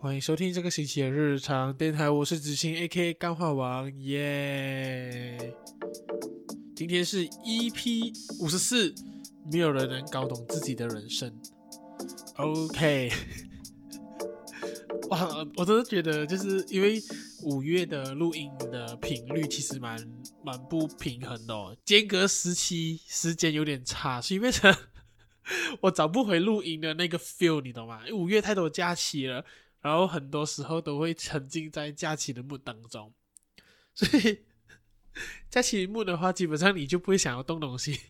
欢迎收听这个星期的日常电台，我是子清 A.K.A 干话王耶。今天是 EP 五十四，没有人能搞懂自己的人生。OK，哇，我真的觉得就是因为五月的录音的频率其实蛮蛮不平衡的哦，间隔时期时间有点差，所以变成我找不回录音的那个 feel，你懂吗？五月太多假期了。然后很多时候都会沉浸在假期的梦当中，所以假期 mood 的话，基本上你就不会想要动东西。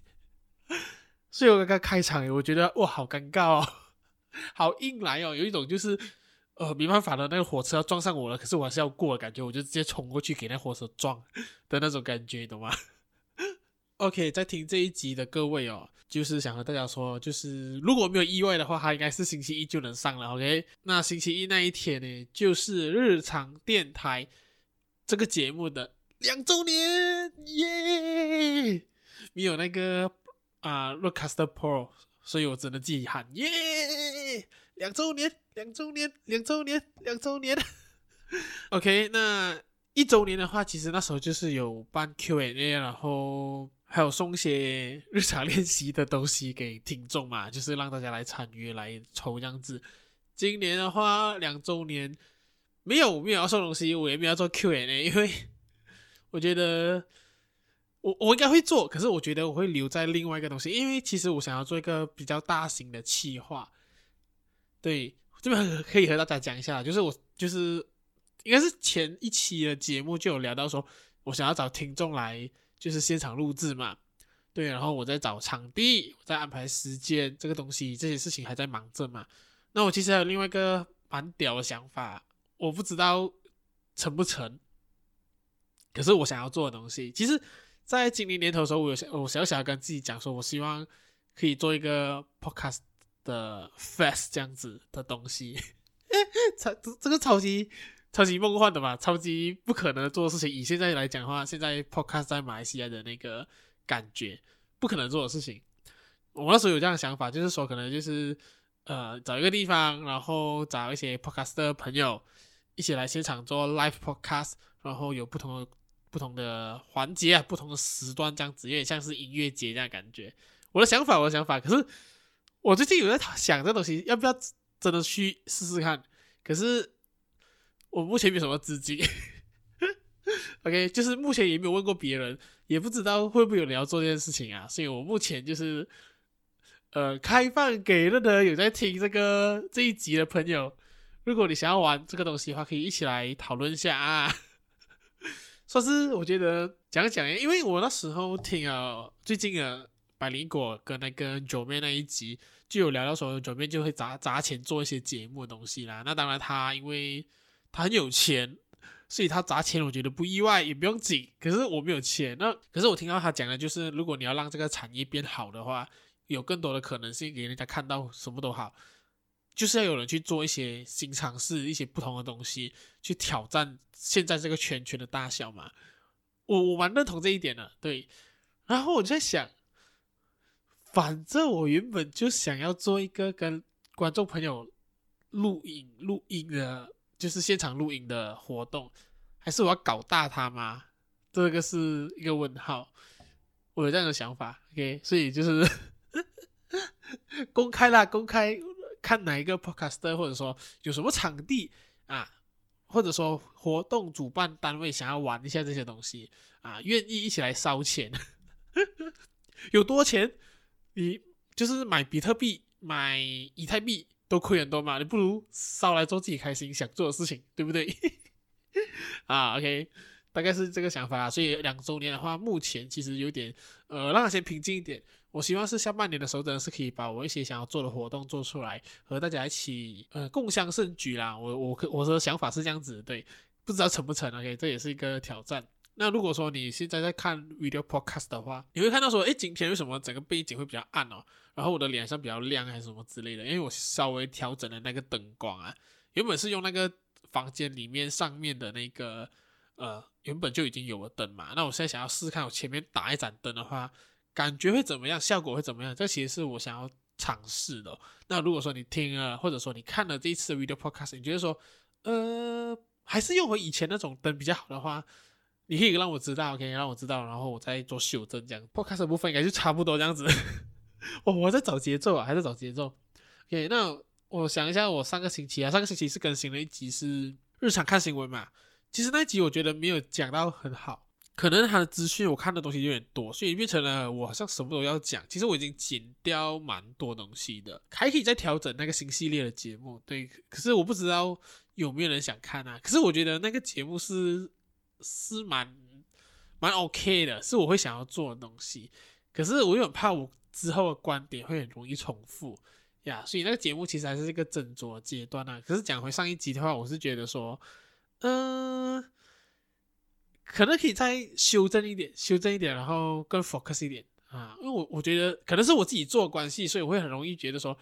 所以我刚刚开场，我觉得哇，好尴尬哦，好硬来哦，有一种就是呃没办法的，那个火车要撞上我了，可是我还是要过的感觉，我就直接冲过去给那火车撞的那种感觉，懂吗？？OK，在听这一集的各位哦，就是想和大家说，就是如果没有意外的话，它应该是星期一就能上了。OK，那星期一那一天呢，就是日常电台这个节目的两周年耶！没有那个啊 Rodecaster Pro，所以我只能自己喊耶！两周年，两周年，两周年，两周年。OK，那一周年的话，其实那时候就是有办 Q&A，然后。还有送些日常练习的东西给听众嘛，就是让大家来参与来抽这样子。今年的话，两周年没有没有要送东西，我也没有要做 Q&A，因为我觉得我我应该会做，可是我觉得我会留在另外一个东西，因为其实我想要做一个比较大型的企划。对，这边可以和大家讲一下，就是我就是应该是前一期的节目就有聊到说，我想要找听众来。就是现场录制嘛，对，然后我在找场地，我在安排时间，这个东西这些事情还在忙着嘛。那我其实还有另外一个蛮屌的想法，我不知道成不成，可是我想要做的东西，其实在今年年头的时候，我有想，我小小跟自己讲说，我希望可以做一个 podcast 的 fest 这样子的东西，超这这个超级。超级梦幻的嘛，超级不可能做的事情。以现在来讲的话，现在 podcast 在马来西亚的那个感觉，不可能做的事情。我那时候有这样的想法，就是说可能就是呃找一个地方，然后找一些 podcast 的朋友一起来现场做 live podcast，然后有不同的不同的环节啊，不同的时段这样子，有点像是音乐节这样感觉。我的想法，我的想法，可是我最近有在想这东西要不要真的去试试看，可是。我目前没有什么资金，OK，就是目前也没有问过别人，也不知道会不会有人要做这件事情啊，所以我目前就是呃开放给任何有在听这个这一集的朋友，如果你想要玩这个东西的话，可以一起来讨论一下啊。算是我觉得讲讲，因为我那时候听啊，最近啊百灵果跟那个九妹那一集就有聊到说，九妹就会砸砸钱做一些节目的东西啦。那当然他因为他很有钱，所以他砸钱，我觉得不意外，也不用紧。可是我没有钱，那可是我听到他讲的，就是如果你要让这个产业变好的话，有更多的可能性给人家看到，什么都好，就是要有人去做一些新尝试，一些不同的东西，去挑战现在这个圈圈的大小嘛。我我蛮认同这一点的，对。然后我就在想，反正我原本就想要做一个跟观众朋友录影录音的。就是现场录影的活动，还是我要搞大它吗？这个是一个问号。我有这样的想法，OK，所以就是 公开啦，公开看哪一个 podcaster，或者说有什么场地啊，或者说活动主办单位想要玩一下这些东西啊，愿意一起来烧钱，有多钱？你就是买比特币，买以太币。都亏很多嘛，你不如烧来做自己开心想做的事情，对不对？啊，OK，大概是这个想法。所以两周年的话，目前其实有点呃，让它先平静一点。我希望是下半年的时候，真的是可以把我一些想要做的活动做出来，和大家一起呃共襄盛举啦。我我我的想法是这样子，对，不知道成不成？OK，这也是一个挑战。那如果说你现在在看 video podcast 的话，你会看到说，诶，今天为什么整个背景会比较暗哦？然后我的脸上比较亮还是什么之类的？因为我稍微调整了那个灯光啊，原本是用那个房间里面上面的那个呃，原本就已经有了灯嘛。那我现在想要试试看，我前面打一盏灯的话，感觉会怎么样？效果会怎么样？这其实是我想要尝试的。那如果说你听了，或者说你看了这一次的 video podcast，你觉得说，呃，还是用回以前那种灯比较好的话，你可以让我知道，OK，让我知道，然后我再做修正。这样 podcast 的部分应该就差不多这样子。我 我在找节奏啊，还在找节奏。OK，那我想一下，我上个星期啊，上个星期是更新了一集是日常看新闻嘛。其实那一集我觉得没有讲到很好。可能他的资讯我看的东西有点多，所以变成了我好像什么都要讲。其实我已经剪掉蛮多东西的，还可以再调整那个新系列的节目。对，可是我不知道有没有人想看啊。可是我觉得那个节目是是蛮蛮 OK 的，是我会想要做的东西。可是我又很怕我之后的观点会很容易重复呀，所以那个节目其实还是一个斟酌阶段啊。可是讲回上一集的话，我是觉得说，嗯、可能可以再修正一点，修正一点，然后更 focus 一点啊，因为我我觉得可能是我自己做关系，所以我会很容易觉得说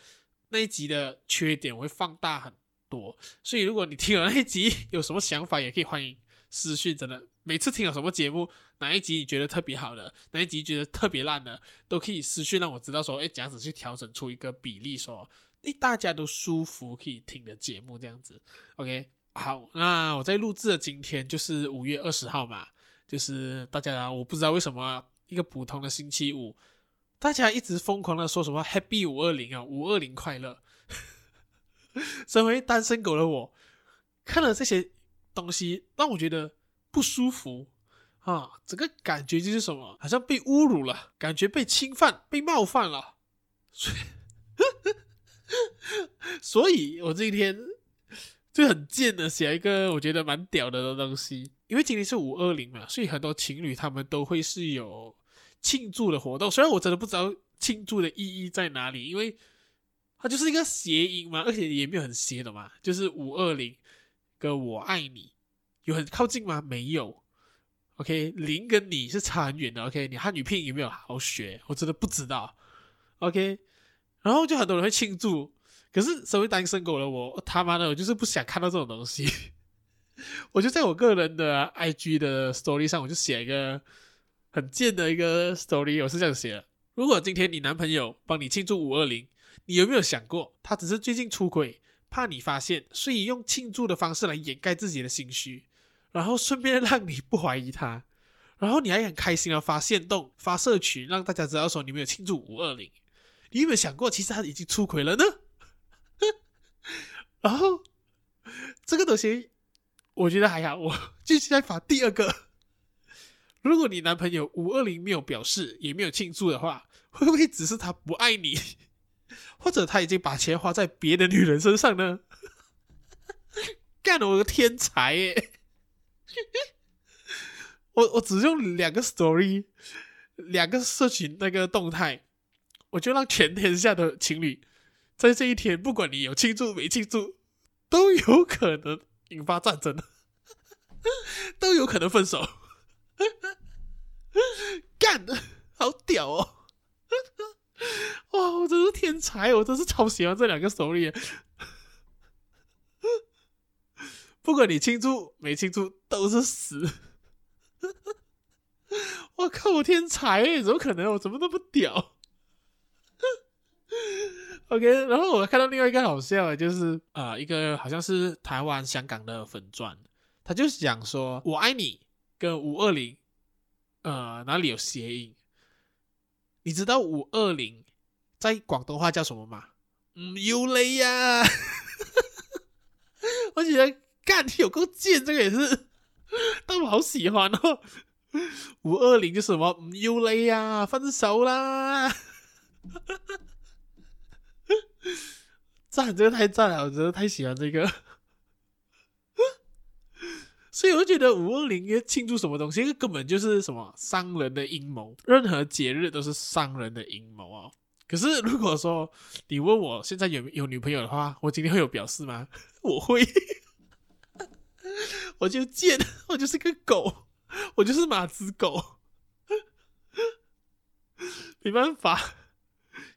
那一集的缺点我会放大很多。所以如果你听了那一集 有什么想法，也可以欢迎私讯。真的，每次听了什么节目，哪一集你觉得特别好的，哪一集觉得特别烂的，都可以私讯让我知道说，哎，这样子去调整出一个比例，说，哎，大家都舒服可以听的节目这样子，OK。好，那我在录制的今天就是五月二十号嘛，就是大家我不知道为什么一个普通的星期五，大家一直疯狂的说什么 Happy 五二零啊，五二零快乐。身为单身狗的我，看了这些东西，让我觉得不舒服啊，整个感觉就是什么，好像被侮辱了，感觉被侵犯、被冒犯了。所以，所以我这一天。就很贱的写一个我觉得蛮屌的的东西，因为今天是五二零嘛，所以很多情侣他们都会是有庆祝的活动。虽然我真的不知道庆祝的意义在哪里，因为它就是一个谐音嘛，而且也没有很谐的嘛，就是五二零跟我爱你有很靠近吗？没有。OK，零跟你是差很远的。OK，你汉语拼音有没有好好学？我真的不知道。OK，然后就很多人会庆祝。可是身为单身狗的我，他妈的，我就是不想看到这种东西。我就在我个人的 IG 的 Story 上，我就写一个很贱的一个 Story，我是这样写的：如果今天你男朋友帮你庆祝五二零，你有没有想过，他只是最近出轨，怕你发现，所以用庆祝的方式来掩盖自己的心虚，然后顺便让你不怀疑他，然后你还很开心的发现动、发社群，让大家知道说你没有庆祝五二零。你有没有想过，其实他已经出轨了呢？然后这个东西，我觉得还好。我继续再发第二个。如果你男朋友五二零没有表示，也没有庆祝的话，会不会只是他不爱你，或者他已经把钱花在别的女人身上呢？干了我个天才耶！我我只用两个 story，两个社群那个动态，我就让全天下的情侣。在这一天，不管你有庆祝没庆祝，都有可能引发战争，都有可能分手。干，好屌哦！我真是天才，我真是超喜欢这两个手里。不管你清楚没清楚，都是死。我靠，我天才，怎么可能？我怎么那么屌？OK，然后我看到另外一个好笑的，就是呃，一个好像是台湾、香港的粉钻，他就讲说“我爱你”跟“五二零”，呃，哪里有谐音？你知道“五二零”在广东话叫什么嘛？嗯，有雷呀！我觉得干有够贱，这个也是，但我好喜欢哦。“五二零”就是什么？嗯，有雷呀，分手啦！赞，这个太赞了，我真的太喜欢这个，所以我就觉得五二零要庆祝什么东西，根本就是什么商人的阴谋，任何节日都是商人的阴谋哦。可是如果说你问我现在有有女朋友的话，我今天会有表示吗？我会，我就贱，我就是个狗，我就是马子狗，没办法，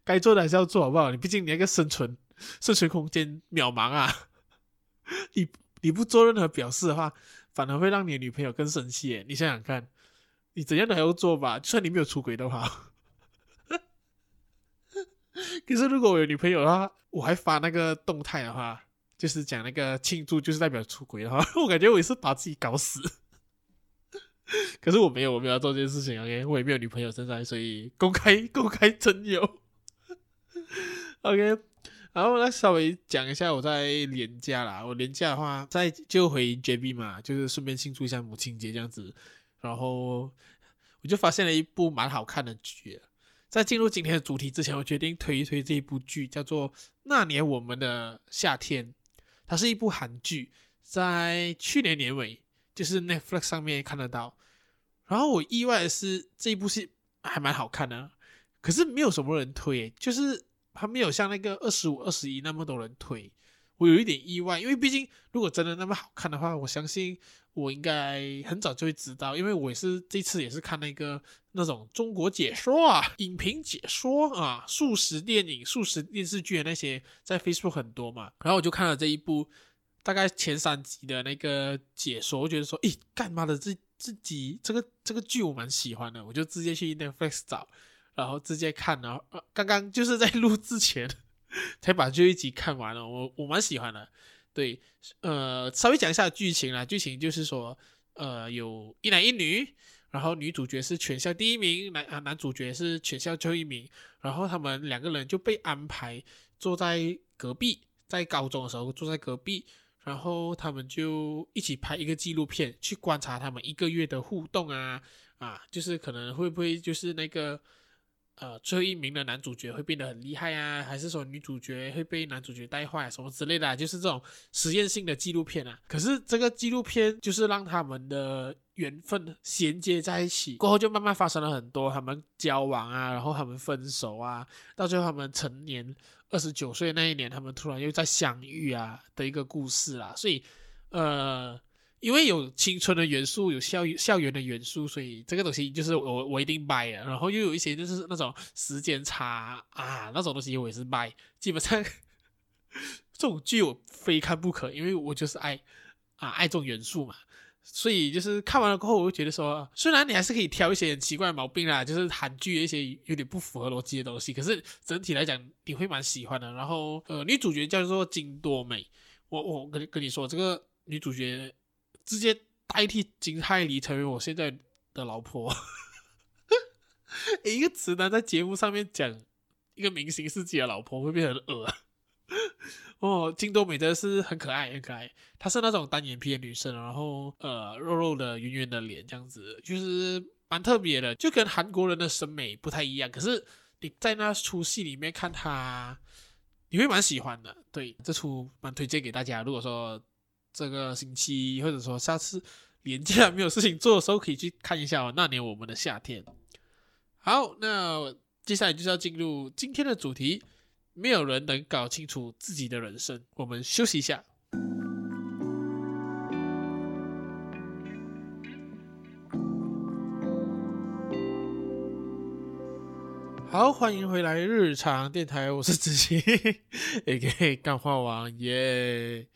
该做的还是要做好不好？你毕竟你那个生存。生存空间渺茫啊！你你不做任何表示的话，反而会让你的女朋友更生气。你想想看，你怎样都还要做吧？就算你没有出轨都好，可是如果我有女朋友的话，我还发那个动态的话，就是讲那个庆祝，就是代表出轨的话，我感觉我也是把自己搞死。可是我没有，我没有要做这件事情，OK，我也没有女朋友现在，所以公开公开征友，OK。然后来稍微讲一下我在连假啦，我连假的话，再就回 JB 嘛，就是顺便庆祝一下母亲节这样子。然后我就发现了一部蛮好看的剧。在进入今天的主题之前，我决定推一推这一部剧，叫做《那年我们的夏天》。它是一部韩剧，在去年年尾就是 Netflix 上面看得到。然后我意外的是，这一部戏还蛮好看的，可是没有什么人推，就是还没有像那个二十五、二十一那么多人推。我有一点意外，因为毕竟如果真的那么好看的话，我相信我应该很早就会知道，因为我也是这次也是看那个那种中国解说啊、影评解说啊、速食电影、速食电视剧的那些，在 Facebook 很多嘛，然后我就看了这一部大概前三集的那个解说，我觉得说，诶，干嘛的这这集这个这个剧我蛮喜欢的，我就直接去 Netflix 找，然后直接看，然后刚刚就是在录之前。才把这一集看完了，我我蛮喜欢的。对，呃，稍微讲一下剧情啦。剧情就是说，呃，有一男一女，然后女主角是全校第一名，男啊男主角是全校最后一名。然后他们两个人就被安排坐在隔壁，在高中的时候坐在隔壁，然后他们就一起拍一个纪录片，去观察他们一个月的互动啊啊，就是可能会不会就是那个。呃，最后一名的男主角会变得很厉害啊，还是说女主角会被男主角带坏，什么之类的，就是这种实验性的纪录片啊。可是这个纪录片就是让他们的缘分衔接在一起，过后就慢慢发生了很多他们交往啊，然后他们分手啊，到最后他们成年二十九岁那一年，他们突然又再相遇啊的一个故事啦。所以，呃。因为有青春的元素，有校校园的元素，所以这个东西就是我我一定 buy 啊。然后又有一些就是那种时间差啊，那种东西我也是 buy。基本上 这种剧我非看不可，因为我就是爱啊爱这种元素嘛。所以就是看完了过后，我就觉得说，虽然你还是可以挑一些奇怪的毛病啦，就是韩剧一些有点不符合逻辑的东西，可是整体来讲你会蛮喜欢的。然后呃，女主角叫做金多美，我我跟跟你说，这个女主角。直接代替金泰梨成为我现在的老婆。一个直男在节目上面讲一个明星是自己的老婆，会变成恶。哦，金多美真的是很可爱，很可爱。她是那种单眼皮的女生，然后呃，肉肉的、圆圆的脸，这样子就是蛮特别的，就跟韩国人的审美不太一样。可是你在那出戏里面看她，你会蛮喜欢的。对，这出蛮推荐给大家。如果说这个星期，或者说下次连假没有事情做的时候，可以去看一下。那年我们的夏天。好，那接下来就是要进入今天的主题。没有人能搞清楚自己的人生。我们休息一下。好，欢迎回来日常电台，我是子琪，A.K.A. 干话王耶。Yeah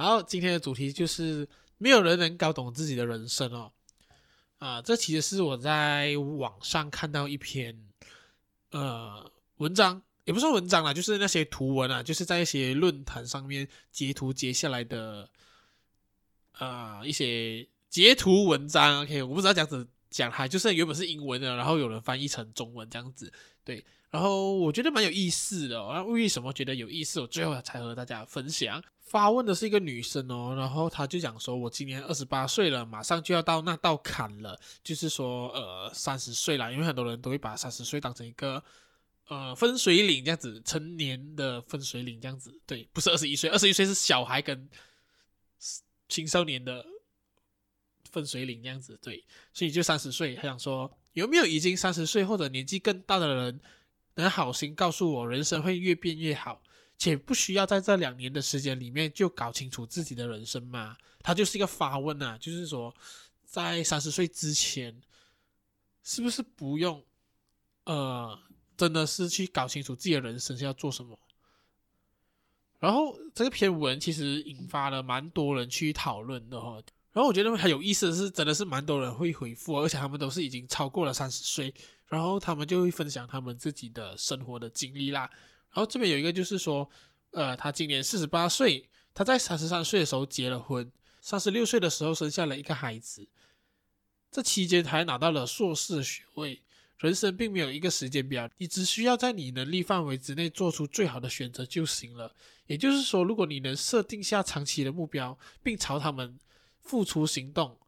好，今天的主题就是没有人能搞懂自己的人生哦。啊，这其实是我在网上看到一篇呃文章，也不是文章啦，就是那些图文啊，就是在一些论坛上面截图截下来的啊、一些截图文章。OK，我不知道这样子讲它，就是原本是英文的，然后有人翻译成中文这样子。对，然后我觉得蛮有意思的哦。那为什么觉得有意思？我最后才和大家分享。发问的是一个女生哦，然后她就讲说：“我今年二十八岁了，马上就要到那道坎了，就是说，呃，三十岁了。因为很多人都会把三十岁当成一个，呃，分水岭这样子，成年的分水岭这样子。对，不是二十一岁，二十一岁是小孩跟青少年的分水岭这样子。对，所以就三十岁。她想说，有没有已经三十岁或者年纪更大的人，能好心告诉我，人生会越变越好？”且不需要在这两年的时间里面就搞清楚自己的人生嘛？他就是一个发问啊，就是说，在三十岁之前，是不是不用，呃，真的是去搞清楚自己的人生是要做什么？然后这篇文其实引发了蛮多人去讨论的哈。然后我觉得很有意思的是，真的是蛮多人会回复，而且他们都是已经超过了三十岁，然后他们就会分享他们自己的生活的经历啦。然后这边有一个就是说，呃，他今年四十八岁，他在三十三岁的时候结了婚，三十六岁的时候生下了一个孩子，这期间还拿到了硕士学位。人生并没有一个时间表，你只需要在你能力范围之内做出最好的选择就行了。也就是说，如果你能设定下长期的目标，并朝他们付出行动，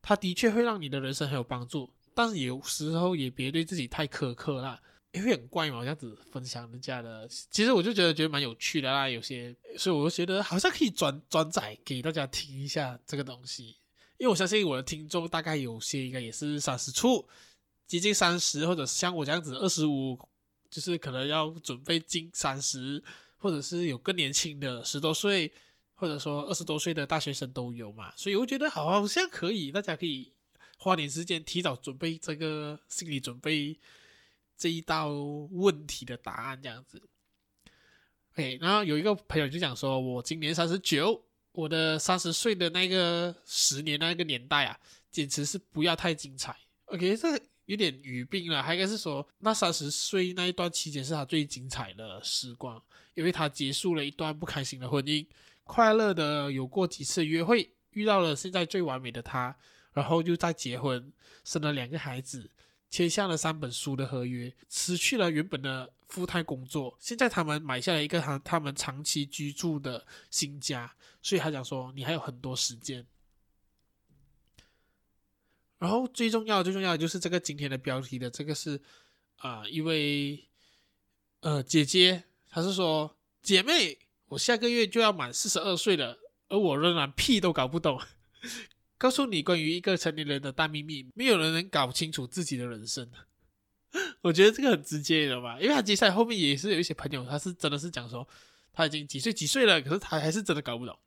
它的确会让你的人生很有帮助。但是有时候也别对自己太苛刻啦，也会很怪嘛，这样子分享人家的。其实我就觉得觉得蛮有趣的啦，有些，所以我就觉得好像可以转转载给大家听一下这个东西，因为我相信我的听众大概有些应该也是三十出。接近三十，或者像我这样子二十五，就是可能要准备进三十，或者是有更年轻的十多岁，或者说二十多岁的大学生都有嘛，所以我觉得好像可以，大家可以花点时间提早准备这个心理准备这一道问题的答案这样子。OK，然后有一个朋友就讲说，我今年三十九，我的三十岁的那个十年那个年代啊，简直是不要太精彩。OK，这。有点语病了，还应该是说，那三十岁那一段期间是他最精彩的时光，因为他结束了一段不开心的婚姻，快乐的有过几次约会，遇到了现在最完美的他，然后又再结婚，生了两个孩子，签下了三本书的合约，辞去了原本的富太工作，现在他们买下了一个他他们长期居住的新家，所以他讲说，你还有很多时间。然后最重要、最重要的就是这个今天的标题的这个是，啊、一位呃姐姐，她是说姐妹，我下个月就要满四十二岁了，而我仍然屁都搞不懂。告诉你关于一个成年人的大秘密，没有人能搞清楚自己的人生。我觉得这个很直接的吧，因为他接下来后面也是有一些朋友，他是真的是讲说他已经几岁几岁了，可是他还是真的搞不懂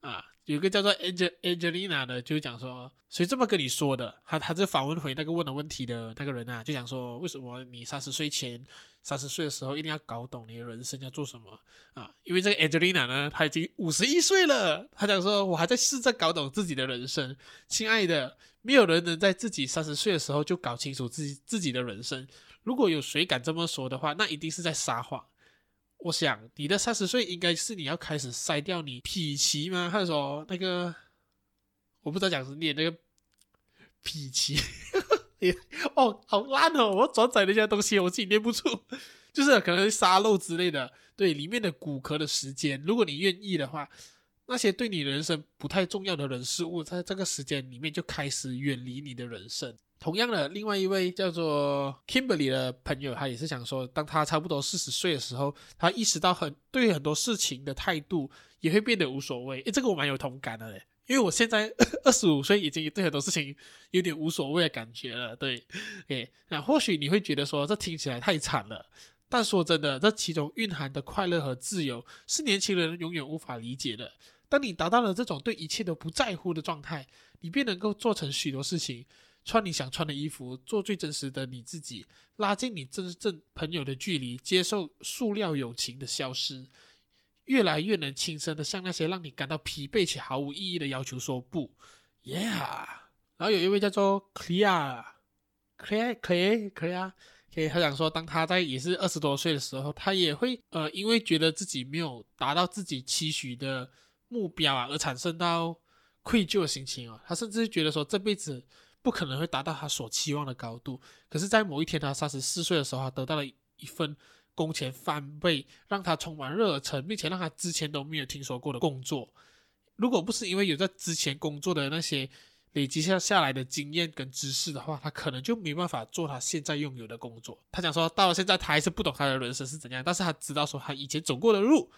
啊。有个叫做 Angel Angelina 的，就讲说，谁这么跟你说的？他他就反问回那个问了问题的那个人啊，就讲说，为什么你三十岁前、三十岁的时候一定要搞懂你的人生要做什么啊？因为这个 Angelina 呢，他已经五十一岁了，他讲说，我还在试着搞懂自己的人生。亲爱的，没有人能在自己三十岁的时候就搞清楚自己自己的人生。如果有谁敢这么说的话，那一定是在撒谎。我想你的三十岁应该是你要开始筛掉你脾气吗？还是说那个我不知道讲是念那个脾气 哦，好烂哦！我转载那些东西我自己念不出，就是可能是沙漏之类的。对，里面的骨壳的时间，如果你愿意的话，那些对你人生不太重要的人事物，在这个时间里面就开始远离你的人生。同样的，另外一位叫做 Kimberly 的朋友，他也是想说，当他差不多四十岁的时候，他意识到很对很多事情的态度也会变得无所谓。诶，这个我蛮有同感的嘞，因为我现在 二十五岁，已经对很多事情有点无所谓的感觉了。对，诶，那或许你会觉得说，这听起来太惨了，但说真的，这其中蕴含的快乐和自由，是年轻人永远无法理解的。当你达到了这种对一切都不在乎的状态，你便能够做成许多事情。穿你想穿的衣服，做最真实的你自己，拉近你真正朋友的距离，接受塑料友情的消失，越来越能轻声的向那些让你感到疲惫且毫无意义的要求说不，Yeah。然后有一位叫做 Clear，Clear，Clear，Clear，他想说，当他在也是二十多岁的时候，他也会呃，因为觉得自己没有达到自己期许的目标啊，而产生到愧疚的心情啊，他甚至觉得说这辈子。不可能会达到他所期望的高度。可是，在某一天，他三十四岁的时候，他得到了一份工钱翻倍，让他充满热忱，并且让他之前都没有听说过的工作。如果不是因为有在之前工作的那些累积下下来的经验跟知识的话，他可能就没办法做他现在拥有的工作。他讲说，到了现在，他还是不懂他的人生是怎样，但是他知道说，他以前走过的路，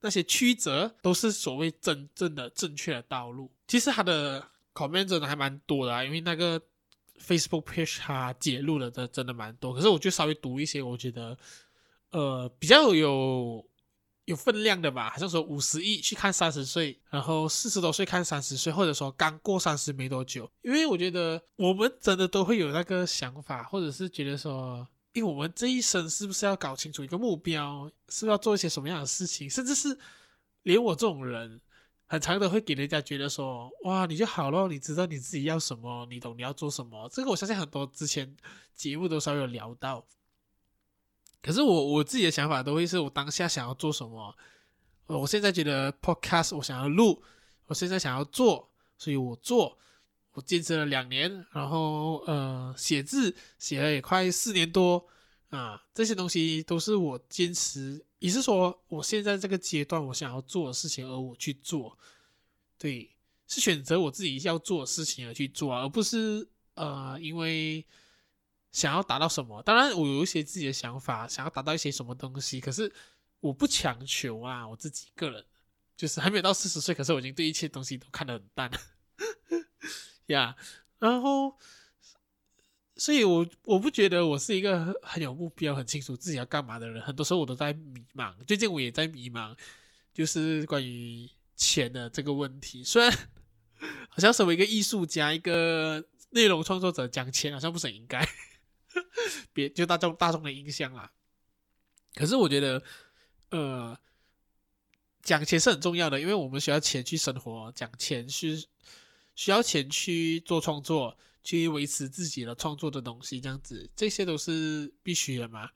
那些曲折，都是所谓真正的正确的道路。其实他的。Comment 真的还蛮多的啊，因为那个 Facebook page 它揭露的真真的蛮多，可是我就稍微读一些，我觉得呃比较有有分量的吧，好像说五十亿去看三十岁，然后四十多岁看三十岁，或者说刚过三十没多久，因为我觉得我们真的都会有那个想法，或者是觉得说，因为我们这一生是不是要搞清楚一个目标，是不是要做一些什么样的事情，甚至是连我这种人。很常的会给人家觉得说，哇，你就好咯，你知道你自己要什么，你懂你要做什么。这个我相信很多之前节目都稍微有聊到。可是我我自己的想法都会是我当下想要做什么。我现在觉得 podcast 我想要录，我现在想要做，所以我做。我坚持了两年，然后呃，写字写了也快四年多啊，这些东西都是我坚持。也是说，我现在这个阶段，我想要做的事情，而我去做，对，是选择我自己要做的事情而去做，而不是呃，因为想要达到什么。当然，我有一些自己的想法，想要达到一些什么东西，可是我不强求啊。我自己个人就是还没有到四十岁，可是我已经对一切东西都看得很淡 呀。yeah, 然后。所以我，我不觉得我是一个很很有目标、很清楚自己要干嘛的人。很多时候我都在迷茫，最近我也在迷茫，就是关于钱的这个问题。虽然 好像身为一个艺术家、一个内容创作者，讲钱好像不是很应该，别就大众大众的印象啦。可是我觉得，呃，讲钱是很重要的，因为我们需要钱去生活，讲钱是需要钱去做创作。去维持自己的创作的东西，这样子，这些都是必须的嘛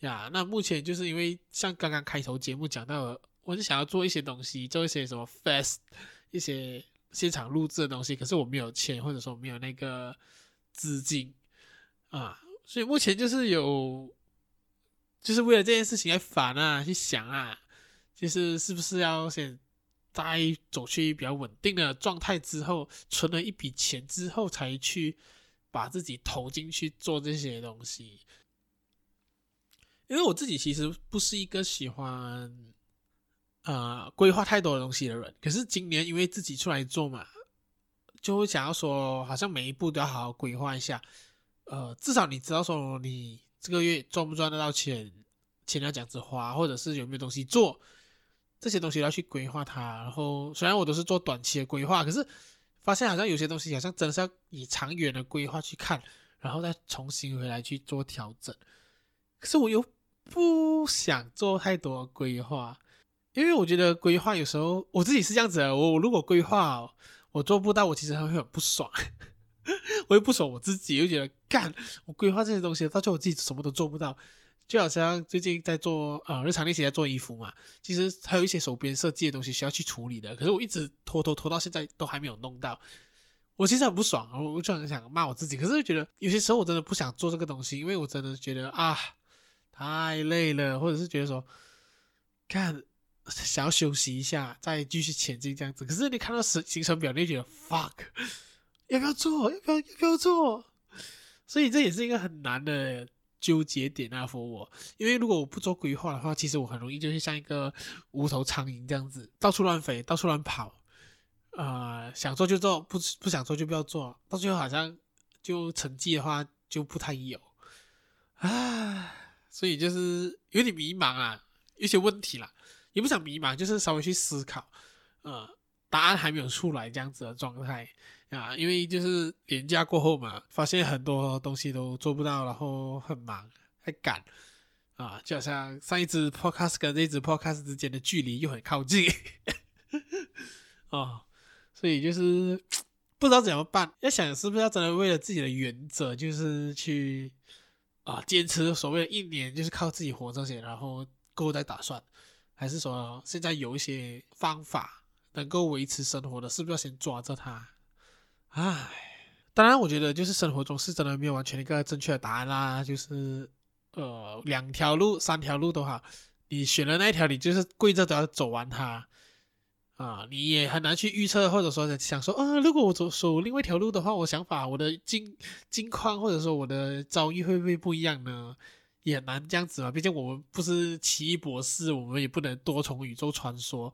呀。那目前就是因为像刚刚开头节目讲到的，我是想要做一些东西，做一些什么 fest，一些现场录制的东西，可是我没有钱，或者说没有那个资金啊，所以目前就是有，就是为了这件事情在烦啊，去想啊，就是是不是要先。在走去比较稳定的状态之后，存了一笔钱之后，才去把自己投进去做这些东西。因为我自己其实不是一个喜欢呃规划太多的东西的人，可是今年因为自己出来做嘛，就会想要说，好像每一步都要好好规划一下。呃，至少你知道说你这个月赚不赚得到钱，钱要这样子花，或者是有没有东西做。这些东西要去规划它，然后虽然我都是做短期的规划，可是发现好像有些东西好像真的是要以长远的规划去看，然后再重新回来去做调整。可是我又不想做太多规划，因为我觉得规划有时候我自己是这样子的，我如果规划我做不到，我其实还会很不爽，我又不爽我自己，又觉得干我规划这些东西，到最后我自己什么都做不到。就好像最近在做呃日常练习在做衣服嘛，其实还有一些手边设计的东西需要去处理的，可是我一直拖拖拖到现在都还没有弄到，我其实很不爽，我就很想骂我自己，可是觉得有些时候我真的不想做这个东西，因为我真的觉得啊太累了，或者是觉得说看想要休息一下再继续前进这样子，可是你看到时行程表你就觉得 fuck 要不要做，要不要要不要做，所以这也是一个很难的。纠结点啊，for 我，因为如果我不做规划的话，其实我很容易就是像一个无头苍蝇这样子，到处乱飞，到处乱跑，啊、呃，想做就做，不不想做就不要做，到最后好像就成绩的话就不太有，啊，所以就是有点迷茫啊，有些问题啦，也不想迷茫，就是稍微去思考，呃，答案还没有出来这样子的状态。啊，因为就是年假过后嘛，发现很多东西都做不到，然后很忙，还赶啊，就好像上一支 podcast 跟这一支 podcast 之间的距离又很靠近，哦，所以就是不知道怎么办。要想是不是要真的为了自己的原则，就是去啊坚持所谓的一年，就是靠自己活这些，然后过后再打算，还是说现在有一些方法能够维持生活的，是不是要先抓着它？唉，当然，我觉得就是生活中是真的没有完全一个正确的答案啦。就是，呃，两条路、三条路都好，你选了那一条，你就是跪着都要走完它啊。你也很难去预测，或者说想说，啊，如果我走走另外一条路的话，我想法、我的境境况，或者说我的遭遇会不会不一样呢？也难这样子嘛。毕竟我们不是奇异博士，我们也不能多重宇宙传说。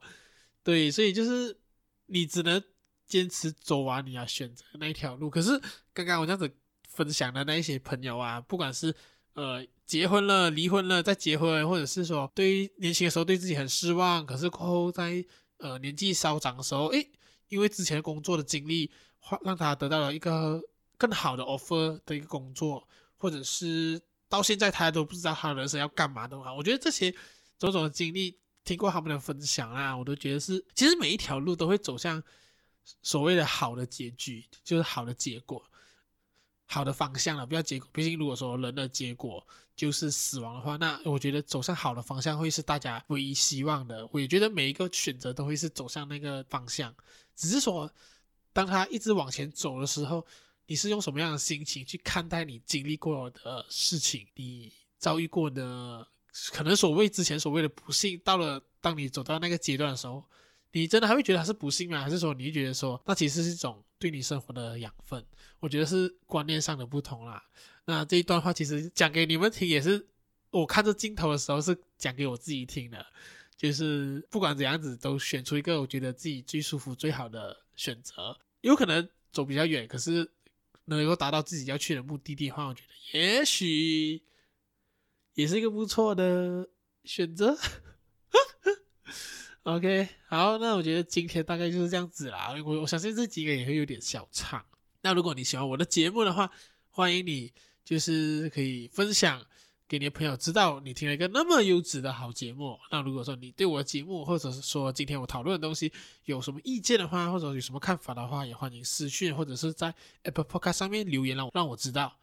对，所以就是你只能。坚持走完你要选择那一条路，可是刚刚我这样子分享的那一些朋友啊，不管是呃结婚了、离婚了再结婚，或者是说对于年轻的时候对自己很失望，可是过后在呃年纪稍长的时候，诶，因为之前工作的经历，让他得到了一个更好的 offer 的一个工作，或者是到现在他都不知道他的人生要干嘛的话，我觉得这些种种的经历听过他们的分享啊，我都觉得是，其实每一条路都会走向所谓的好的结局，就是好的结果，好的方向了。不要结果，毕竟如果说人的结果就是死亡的话，那我觉得走向好的方向会是大家唯一希望的。我也觉得每一个选择都会是走向那个方向，只是说当他一直往前走的时候，你是用什么样的心情去看待你经历过的事情，你遭遇过的？可能所谓之前所谓的不幸，到了当你走到那个阶段的时候，你真的还会觉得它是不幸吗？还是说你觉得说那其实是一种对你生活的养分？我觉得是观念上的不同啦。那这一段话其实讲给你们听，也是我看着镜头的时候是讲给我自己听的。就是不管怎样子，都选出一个我觉得自己最舒服、最好的选择。有可能走比较远，可是能够达到自己要去的目的地的话，我觉得也许。也是一个不错的选择。OK，好，那我觉得今天大概就是这样子啦。我我相信这几个也会有点小长。那如果你喜欢我的节目的话，欢迎你就是可以分享给你的朋友知道你听了一个那么优质的好节目。那如果说你对我的节目或者是说今天我讨论的东西有什么意见的话，或者有什么看法的话，也欢迎私讯或者是在 Apple Podcast 上面留言让我让我知道。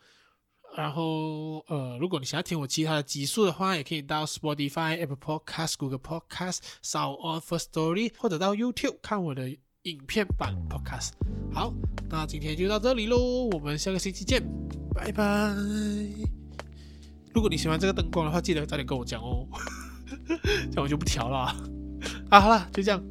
然后，呃，如果你想要听我其他的集数的话，也可以到 Spotify、Apple Podcast、Google Podcast、Sound On First Story，或者到 YouTube 看我的影片版 Podcast。好，那今天就到这里喽，我们下个星期见，拜拜。如果你喜欢这个灯光的话，记得早点跟我讲哦，这样我就不调了。啊，好了，就这样。